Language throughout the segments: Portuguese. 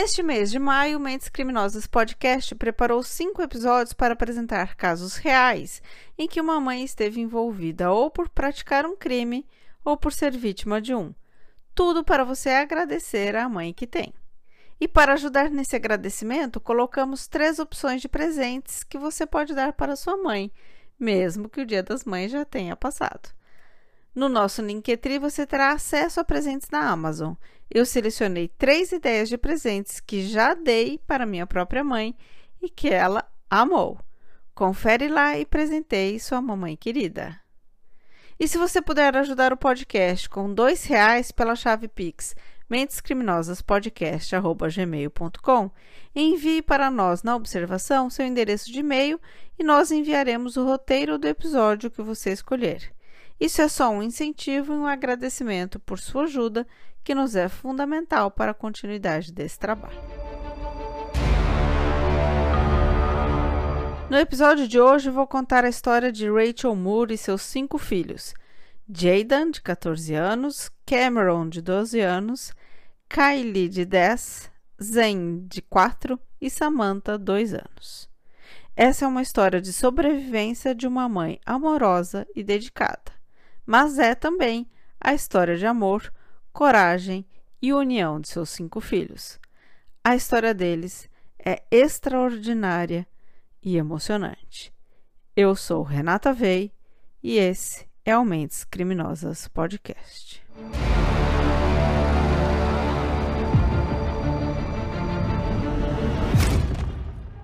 Neste mês de maio, Mentes Criminosas Podcast preparou cinco episódios para apresentar casos reais em que uma mãe esteve envolvida ou por praticar um crime ou por ser vítima de um. Tudo para você agradecer à mãe que tem. E para ajudar nesse agradecimento, colocamos três opções de presentes que você pode dar para sua mãe, mesmo que o Dia das Mães já tenha passado. No nosso Linktree você terá acesso a presentes na Amazon. Eu selecionei três ideias de presentes que já dei para minha própria mãe e que ela amou. Confere lá e presenteie sua mamãe querida. E se você puder ajudar o podcast com dois reais pela chave Pix mentescriminosaspodcast.gmail.com envie para nós na observação seu endereço de e-mail e nós enviaremos o roteiro do episódio que você escolher. Isso é só um incentivo e um agradecimento por sua ajuda, que nos é fundamental para a continuidade desse trabalho. No episódio de hoje, vou contar a história de Rachel Moore e seus cinco filhos: Jaden, de 14 anos, Cameron, de 12 anos, Kylie, de 10, Zen, de 4 e Samantha, 2 anos. Essa é uma história de sobrevivência de uma mãe amorosa e dedicada mas é também a história de amor, coragem e união de seus cinco filhos. A história deles é extraordinária e emocionante. Eu sou Renata Vei e esse é o Mentes Criminosas Podcast.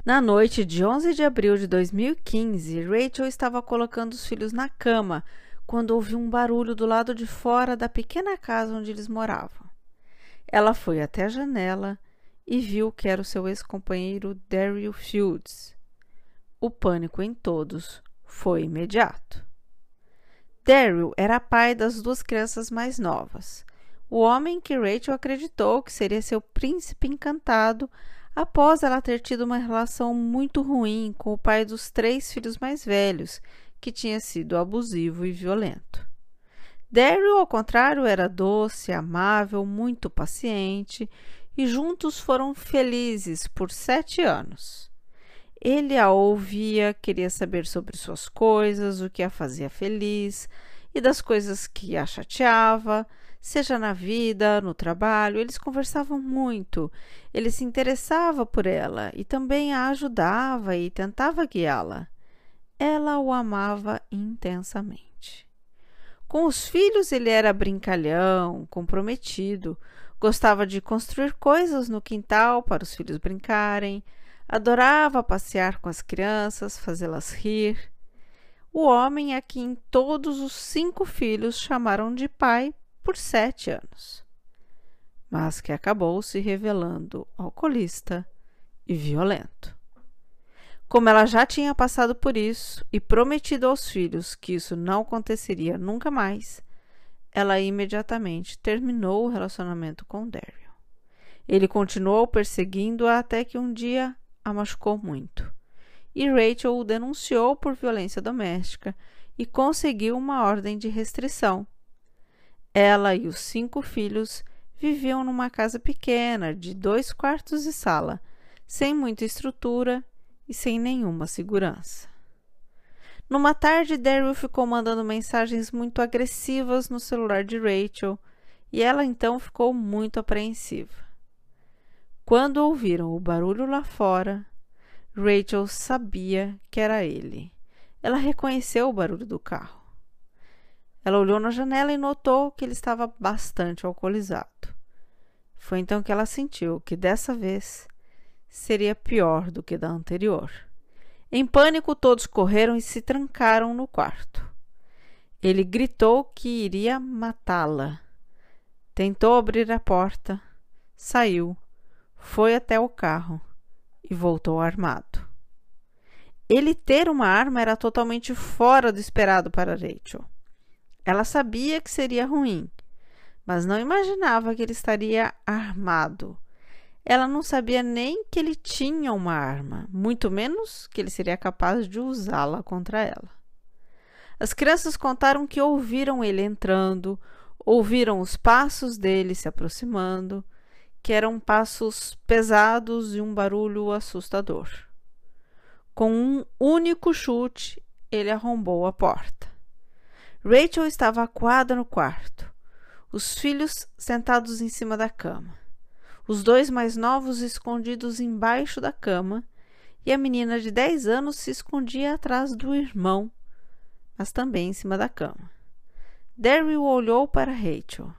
Na noite de 11 de abril de 2015, Rachel estava colocando os filhos na cama quando ouviu um barulho do lado de fora da pequena casa onde eles moravam. Ela foi até a janela e viu que era o seu ex-companheiro Daryl Fields. O pânico em todos foi imediato. Daryl era pai das duas crianças mais novas, o homem que Rachel acreditou que seria seu príncipe encantado após ela ter tido uma relação muito ruim com o pai dos três filhos mais velhos, que tinha sido abusivo e violento. Daryl, ao contrário, era doce, amável, muito paciente e juntos foram felizes por sete anos. Ele a ouvia, queria saber sobre suas coisas, o que a fazia feliz e das coisas que a chateava, seja na vida, no trabalho. Eles conversavam muito. Ele se interessava por ela e também a ajudava e tentava guiá-la ela o amava intensamente. Com os filhos ele era brincalhão, comprometido, gostava de construir coisas no quintal para os filhos brincarem, adorava passear com as crianças, fazê-las rir. O homem a quem todos os cinco filhos chamaram de pai por sete anos, mas que acabou se revelando alcoolista e violento. Como ela já tinha passado por isso e prometido aos filhos que isso não aconteceria nunca mais, ela imediatamente terminou o relacionamento com Daryl. Ele continuou perseguindo-a até que um dia a machucou muito. E Rachel o denunciou por violência doméstica e conseguiu uma ordem de restrição. Ela e os cinco filhos viviam numa casa pequena, de dois quartos e sala, sem muita estrutura e sem nenhuma segurança. Numa tarde, Daryl ficou mandando mensagens muito agressivas no celular de Rachel e ela então ficou muito apreensiva. Quando ouviram o barulho lá fora, Rachel sabia que era ele. Ela reconheceu o barulho do carro. Ela olhou na janela e notou que ele estava bastante alcoolizado. Foi então que ela sentiu que dessa vez seria pior do que da anterior. Em pânico, todos correram e se trancaram no quarto. Ele gritou que iria matá-la. Tentou abrir a porta, saiu, foi até o carro e voltou armado. Ele ter uma arma era totalmente fora do esperado para Rachel. Ela sabia que seria ruim, mas não imaginava que ele estaria armado ela não sabia nem que ele tinha uma arma, muito menos que ele seria capaz de usá-la contra ela. As crianças contaram que ouviram ele entrando, ouviram os passos dele se aproximando, que eram passos pesados e um barulho assustador. Com um único chute, ele arrombou a porta. Rachel estava acuada no quarto, os filhos sentados em cima da cama, os dois mais novos escondidos embaixo da cama, e a menina de dez anos se escondia atrás do irmão, mas também em cima da cama. Daryl olhou para Rachel.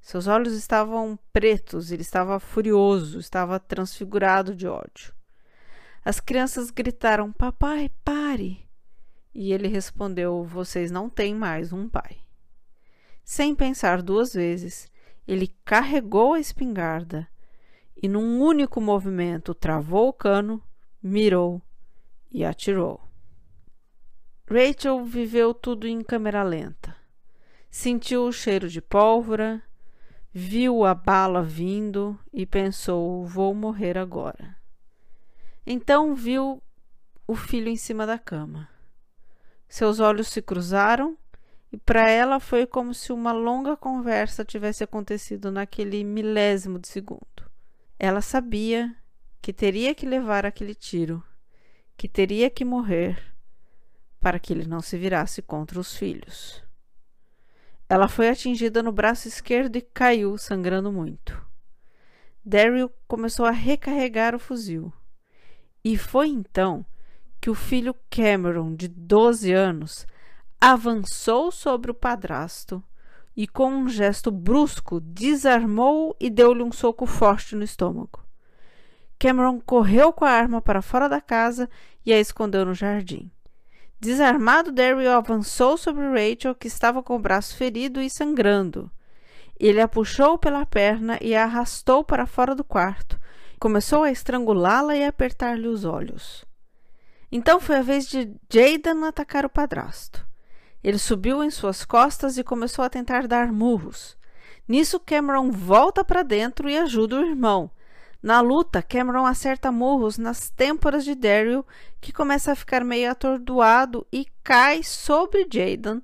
Seus olhos estavam pretos, ele estava furioso, estava transfigurado de ódio. As crianças gritaram: Papai, pare! E ele respondeu: Vocês não têm mais um pai. Sem pensar duas vezes, ele carregou a espingarda e, num único movimento, travou o cano, mirou e atirou. Rachel viveu tudo em câmera lenta. Sentiu o cheiro de pólvora, viu a bala vindo e pensou: vou morrer agora. Então viu o filho em cima da cama. Seus olhos se cruzaram e para ela foi como se uma longa conversa tivesse acontecido naquele milésimo de segundo. Ela sabia que teria que levar aquele tiro, que teria que morrer para que ele não se virasse contra os filhos. Ela foi atingida no braço esquerdo e caiu, sangrando muito. Daryl começou a recarregar o fuzil. E foi então que o filho Cameron, de 12 anos, avançou sobre o padrasto e, com um gesto brusco, desarmou e deu-lhe um soco forte no estômago. Cameron correu com a arma para fora da casa e a escondeu no jardim. Desarmado, Daryl avançou sobre Rachel, que estava com o braço ferido e sangrando. Ele a puxou pela perna e a arrastou para fora do quarto. Começou a estrangulá-la e apertar-lhe os olhos. Então foi a vez de Jaden atacar o padrasto. Ele subiu em suas costas e começou a tentar dar murros. Nisso, Cameron volta para dentro e ajuda o irmão, na luta, Cameron acerta murros nas têmporas de Daryl, que começa a ficar meio atordoado e cai sobre Jaden,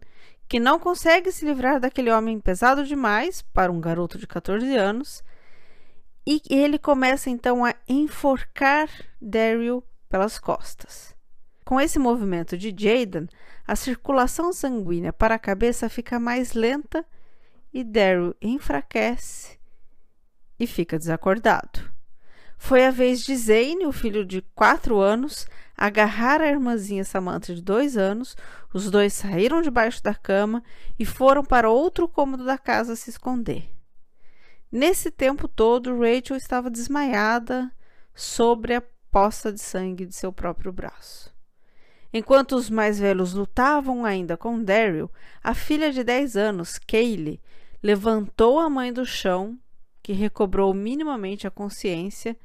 que não consegue se livrar daquele homem pesado demais para um garoto de 14 anos. E ele começa então a enforcar Daryl pelas costas. Com esse movimento de Jaden, a circulação sanguínea para a cabeça fica mais lenta e Daryl enfraquece e fica desacordado. Foi a vez de Zane, o filho de quatro anos, agarrar a irmãzinha Samantha de dois anos. Os dois saíram debaixo da cama e foram para outro cômodo da casa se esconder. Nesse tempo todo, Rachel estava desmaiada sobre a poça de sangue de seu próprio braço. Enquanto os mais velhos lutavam ainda com Daryl, a filha de dez anos, Kaylee, levantou a mãe do chão que recobrou minimamente a consciência,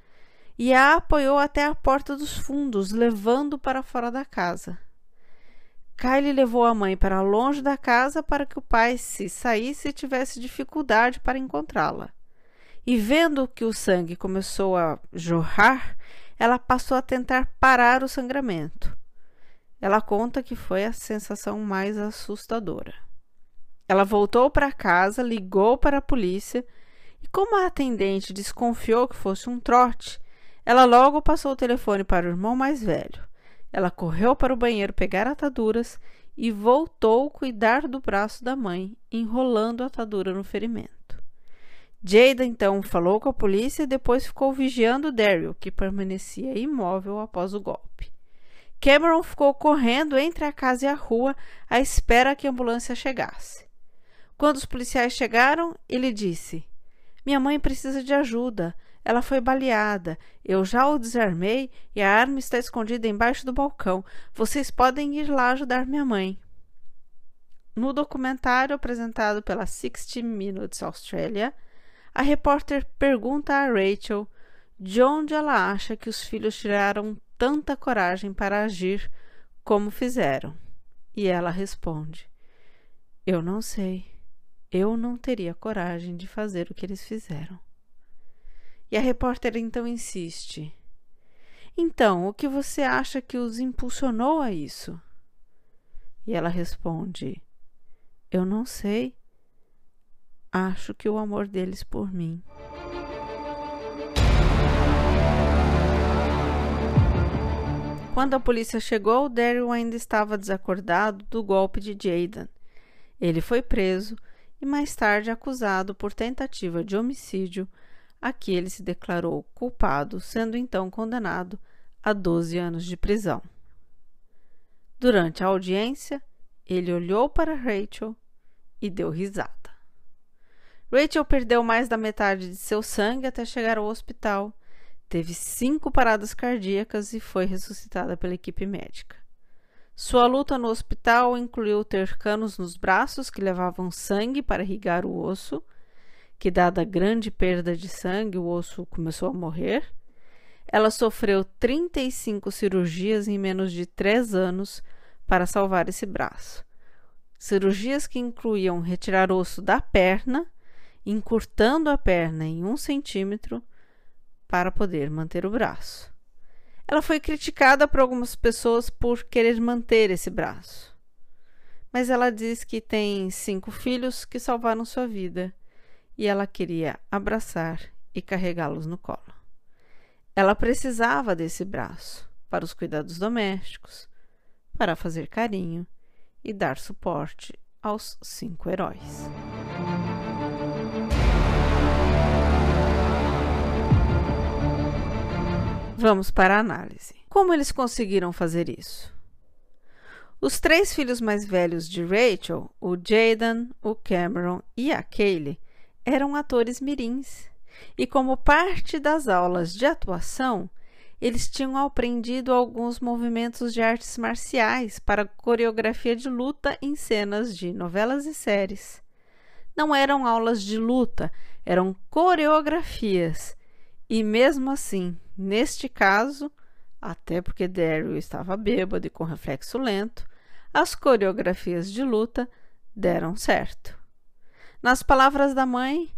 e a apoiou até a porta dos fundos, levando para fora da casa. Kylie levou a mãe para longe da casa para que o pai, se saísse, tivesse dificuldade para encontrá-la. E vendo que o sangue começou a jorrar, ela passou a tentar parar o sangramento. Ela conta que foi a sensação mais assustadora. Ela voltou para casa, ligou para a polícia e como a atendente desconfiou que fosse um trote, ela logo passou o telefone para o irmão mais velho. Ela correu para o banheiro pegar ataduras e voltou cuidar do braço da mãe, enrolando a atadura no ferimento. Jada então falou com a polícia e depois ficou vigiando Daryl, que permanecia imóvel após o golpe. Cameron ficou correndo entre a casa e a rua à espera que a ambulância chegasse. Quando os policiais chegaram, ele disse: minha mãe precisa de ajuda. Ela foi baleada. Eu já o desarmei e a arma está escondida embaixo do balcão. Vocês podem ir lá ajudar minha mãe. No documentário apresentado pela 60 Minutes Australia, a repórter pergunta a Rachel de onde ela acha que os filhos tiraram tanta coragem para agir como fizeram. E ela responde: Eu não sei. Eu não teria coragem de fazer o que eles fizeram. E a repórter então insiste: Então, o que você acha que os impulsionou a isso? E ela responde: Eu não sei. Acho que o amor deles por mim. Quando a polícia chegou, Daryl ainda estava desacordado do golpe de Jaden. Ele foi preso e mais tarde acusado por tentativa de homicídio, a que ele se declarou culpado, sendo então condenado a 12 anos de prisão. Durante a audiência, ele olhou para Rachel e deu risada. Rachel perdeu mais da metade de seu sangue até chegar ao hospital. Teve cinco paradas cardíacas e foi ressuscitada pela equipe médica. Sua luta no hospital incluiu ter canos nos braços que levavam sangue para irrigar o osso, que, dada a grande perda de sangue, o osso começou a morrer. Ela sofreu 35 cirurgias em menos de três anos para salvar esse braço. Cirurgias que incluíam retirar osso da perna, encurtando a perna em um centímetro para poder manter o braço. Ela foi criticada por algumas pessoas por querer manter esse braço. Mas ela diz que tem cinco filhos que salvaram sua vida e ela queria abraçar e carregá-los no colo. Ela precisava desse braço para os cuidados domésticos, para fazer carinho e dar suporte aos cinco heróis. Vamos para a análise. Como eles conseguiram fazer isso? Os três filhos mais velhos de Rachel, o Jaden, o Cameron e a Kaylee, eram atores mirins. E como parte das aulas de atuação, eles tinham aprendido alguns movimentos de artes marciais para coreografia de luta em cenas de novelas e séries. Não eram aulas de luta, eram coreografias. E mesmo assim, Neste caso, até porque Daryl estava bêbado e com reflexo lento, as coreografias de luta deram certo. Nas palavras da mãe,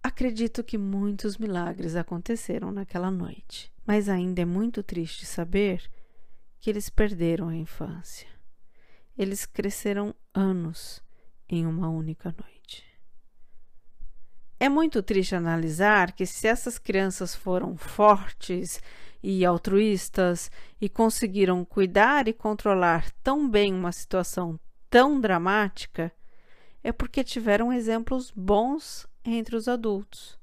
acredito que muitos milagres aconteceram naquela noite, mas ainda é muito triste saber que eles perderam a infância. Eles cresceram anos em uma única noite. É muito triste analisar que, se essas crianças foram fortes e altruístas e conseguiram cuidar e controlar tão bem uma situação tão dramática, é porque tiveram exemplos bons entre os adultos.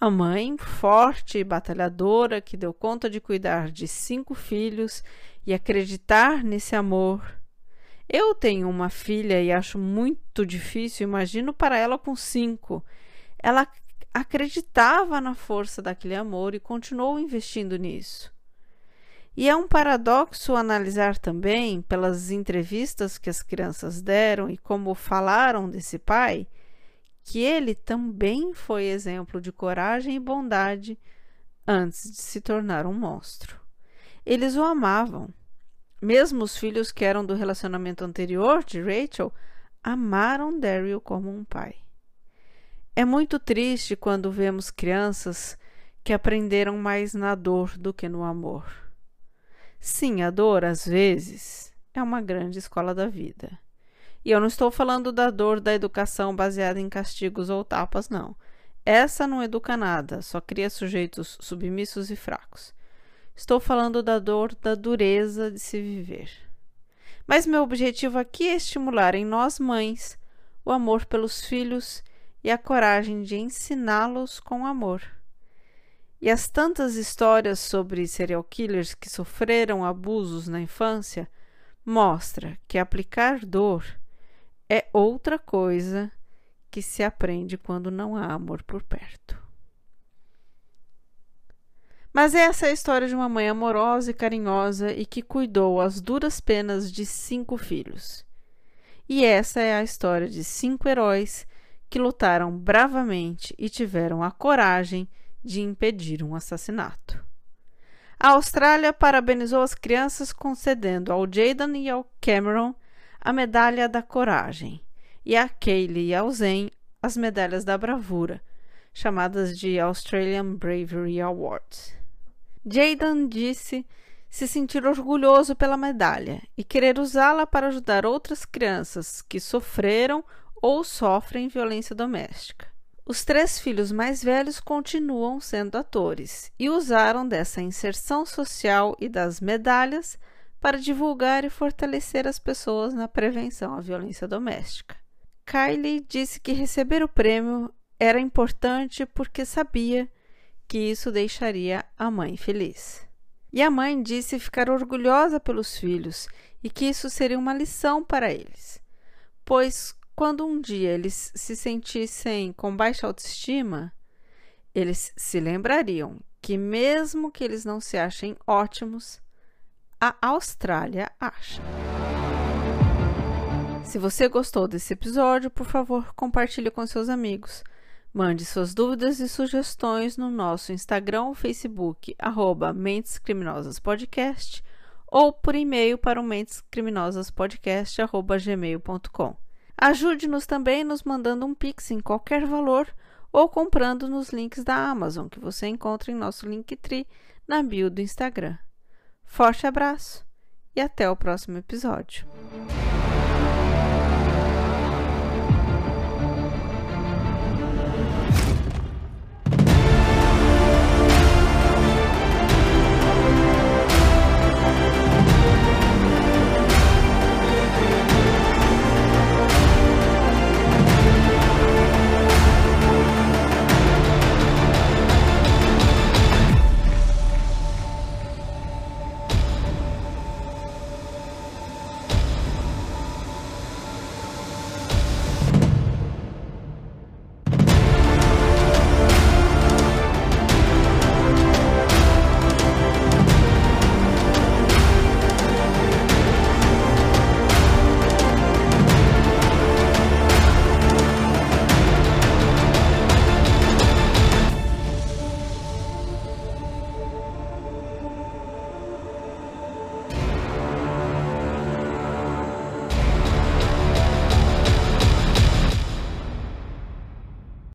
A mãe, forte e batalhadora, que deu conta de cuidar de cinco filhos e acreditar nesse amor. Eu tenho uma filha e acho muito difícil, imagino para ela com cinco ela acreditava na força daquele amor e continuou investindo nisso. E é um paradoxo analisar também, pelas entrevistas que as crianças deram e como falaram desse pai, que ele também foi exemplo de coragem e bondade antes de se tornar um monstro. Eles o amavam. Mesmo os filhos que eram do relacionamento anterior de Rachel amaram Daryl como um pai. É muito triste quando vemos crianças que aprenderam mais na dor do que no amor. Sim, a dor, às vezes, é uma grande escola da vida. E eu não estou falando da dor da educação baseada em castigos ou tapas, não. Essa não educa nada, só cria sujeitos submissos e fracos. Estou falando da dor da dureza de se viver. Mas meu objetivo aqui é estimular em nós mães o amor pelos filhos e a coragem de ensiná-los com amor. E as tantas histórias sobre serial killers que sofreram abusos na infância mostra que aplicar dor é outra coisa que se aprende quando não há amor por perto. Mas essa é a história de uma mãe amorosa e carinhosa e que cuidou às duras penas de cinco filhos. E essa é a história de cinco heróis que lutaram bravamente e tiveram a coragem de impedir um assassinato. A Austrália parabenizou as crianças concedendo ao Jaden e ao Cameron a medalha da coragem e a Kaylee e ao Zen as medalhas da bravura, chamadas de Australian Bravery Awards. Jaden disse se sentir orgulhoso pela medalha e querer usá-la para ajudar outras crianças que sofreram ou sofrem violência doméstica. Os três filhos mais velhos continuam sendo atores e usaram dessa inserção social e das medalhas para divulgar e fortalecer as pessoas na prevenção à violência doméstica. Kylie disse que receber o prêmio era importante porque sabia que isso deixaria a mãe feliz. E a mãe disse ficar orgulhosa pelos filhos e que isso seria uma lição para eles, pois quando um dia eles se sentissem com baixa autoestima, eles se lembrariam que, mesmo que eles não se achem ótimos, a Austrália acha. Se você gostou desse episódio, por favor, compartilhe com seus amigos. Mande suas dúvidas e sugestões no nosso Instagram ou Facebook, arroba Mentes Criminosas Podcast, ou por e-mail para o mentescriminosaspodcast.gmail.com. Ajude-nos também nos mandando um pix em qualquer valor ou comprando nos links da Amazon que você encontra em nosso Linktree na bio do Instagram. Forte abraço e até o próximo episódio.